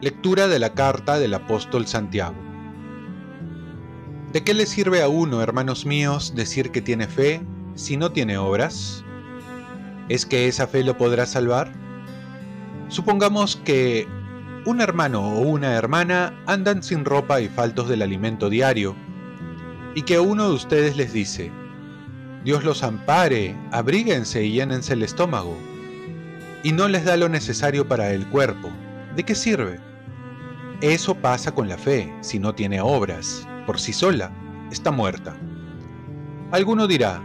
Lectura de la carta del apóstol Santiago. ¿De qué le sirve a uno, hermanos míos, decir que tiene fe si no tiene obras? ¿Es que esa fe lo podrá salvar? Supongamos que un hermano o una hermana andan sin ropa y faltos del alimento diario, y que uno de ustedes les dice, Dios los ampare, abríguense y llénense el estómago, y no les da lo necesario para el cuerpo. ¿De qué sirve? Eso pasa con la fe, si no tiene obras, por sí sola, está muerta. Alguno dirá,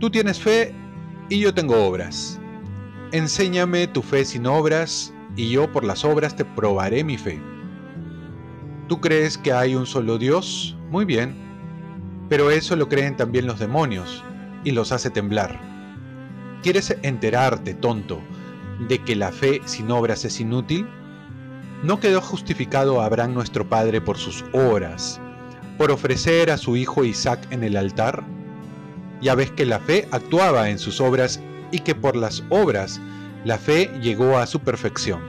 tú tienes fe y yo tengo obras. Enséñame tu fe sin obras, y yo por las obras te probaré mi fe. ¿Tú crees que hay un solo Dios? Muy bien, pero eso lo creen también los demonios, y los hace temblar. ¿Quieres enterarte, tonto, de que la fe sin obras es inútil? ¿No quedó justificado Abraham nuestro padre por sus obras, por ofrecer a su hijo Isaac en el altar? Ya ves que la fe actuaba en sus obras y que por las obras la fe llegó a su perfección.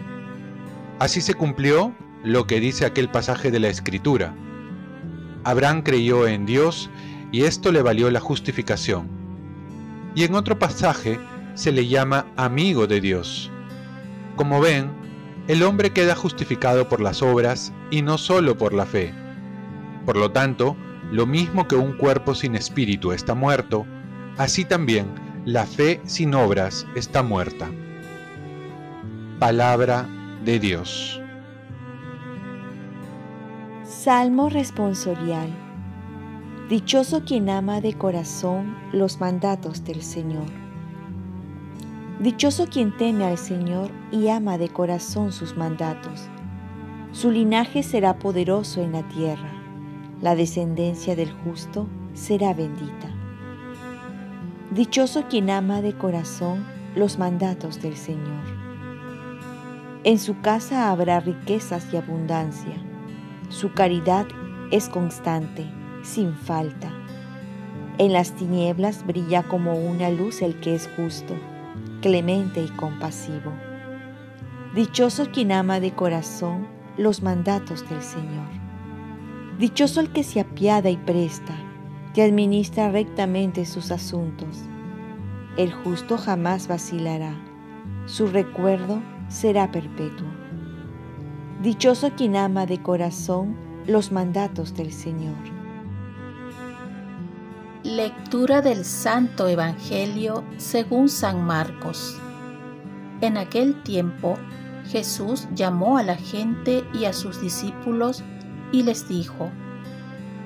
Así se cumplió lo que dice aquel pasaje de la Escritura. Abraham creyó en Dios y esto le valió la justificación. Y en otro pasaje se le llama amigo de Dios. Como ven, el hombre queda justificado por las obras y no solo por la fe. Por lo tanto, lo mismo que un cuerpo sin espíritu está muerto, así también la fe sin obras está muerta. Palabra de Dios. Salmo responsorial. Dichoso quien ama de corazón los mandatos del Señor. Dichoso quien teme al Señor y ama de corazón sus mandatos. Su linaje será poderoso en la tierra, la descendencia del justo será bendita. Dichoso quien ama de corazón los mandatos del Señor. En su casa habrá riquezas y abundancia. Su caridad es constante, sin falta. En las tinieblas brilla como una luz el que es justo clemente y compasivo. Dichoso quien ama de corazón los mandatos del Señor. Dichoso el que se apiada y presta, que administra rectamente sus asuntos. El justo jamás vacilará, su recuerdo será perpetuo. Dichoso quien ama de corazón los mandatos del Señor. Lectura del Santo Evangelio según San Marcos. En aquel tiempo Jesús llamó a la gente y a sus discípulos y les dijo,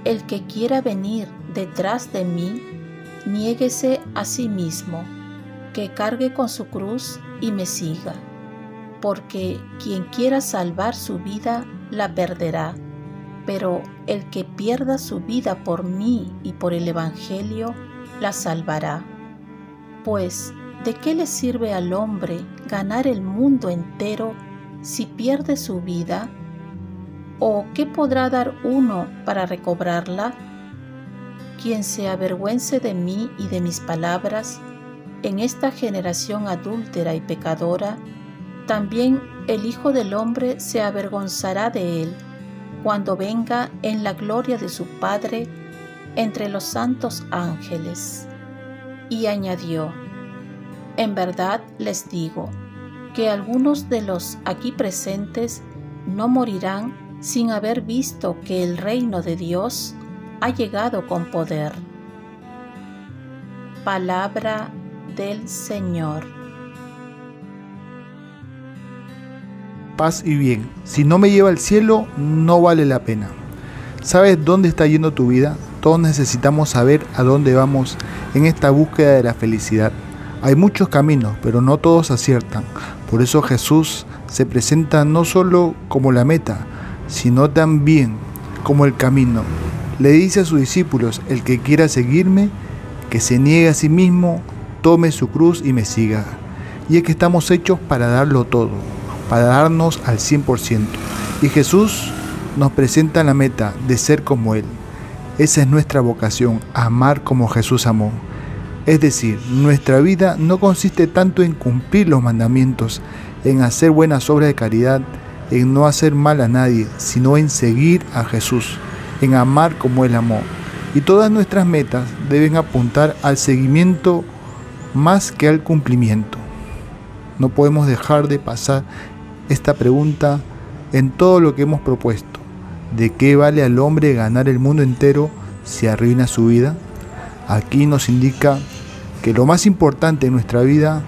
El que quiera venir detrás de mí, niéguese a sí mismo, que cargue con su cruz y me siga, porque quien quiera salvar su vida la perderá pero el que pierda su vida por mí y por el Evangelio, la salvará. Pues, ¿de qué le sirve al hombre ganar el mundo entero si pierde su vida? ¿O qué podrá dar uno para recobrarla? Quien se avergüence de mí y de mis palabras, en esta generación adúltera y pecadora, también el Hijo del Hombre se avergonzará de él cuando venga en la gloria de su Padre entre los santos ángeles. Y añadió, en verdad les digo, que algunos de los aquí presentes no morirán sin haber visto que el reino de Dios ha llegado con poder. Palabra del Señor. Paz y bien. Si no me lleva al cielo, no vale la pena. ¿Sabes dónde está yendo tu vida? Todos necesitamos saber a dónde vamos en esta búsqueda de la felicidad. Hay muchos caminos, pero no todos aciertan. Por eso Jesús se presenta no solo como la meta, sino también como el camino. Le dice a sus discípulos, el que quiera seguirme, que se niegue a sí mismo, tome su cruz y me siga. Y es que estamos hechos para darlo todo para darnos al 100%. Y Jesús nos presenta la meta de ser como Él. Esa es nuestra vocación, amar como Jesús amó. Es decir, nuestra vida no consiste tanto en cumplir los mandamientos, en hacer buenas obras de caridad, en no hacer mal a nadie, sino en seguir a Jesús, en amar como Él amó. Y todas nuestras metas deben apuntar al seguimiento más que al cumplimiento. No podemos dejar de pasar esta pregunta en todo lo que hemos propuesto. ¿De qué vale al hombre ganar el mundo entero si arruina su vida? Aquí nos indica que lo más importante en nuestra vida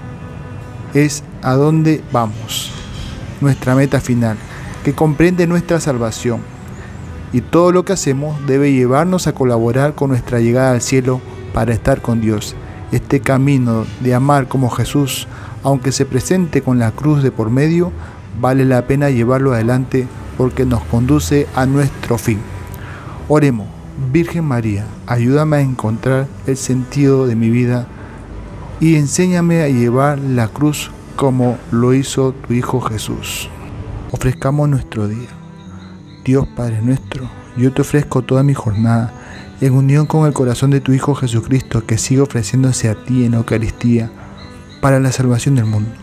es a dónde vamos, nuestra meta final, que comprende nuestra salvación. Y todo lo que hacemos debe llevarnos a colaborar con nuestra llegada al cielo para estar con Dios. Este camino de amar como Jesús, aunque se presente con la cruz de por medio, vale la pena llevarlo adelante porque nos conduce a nuestro fin. Oremos, Virgen María, ayúdame a encontrar el sentido de mi vida y enséñame a llevar la cruz como lo hizo tu Hijo Jesús. Ofrezcamos nuestro día. Dios Padre nuestro, yo te ofrezco toda mi jornada en unión con el corazón de tu Hijo Jesucristo que sigue ofreciéndose a ti en Eucaristía para la salvación del mundo.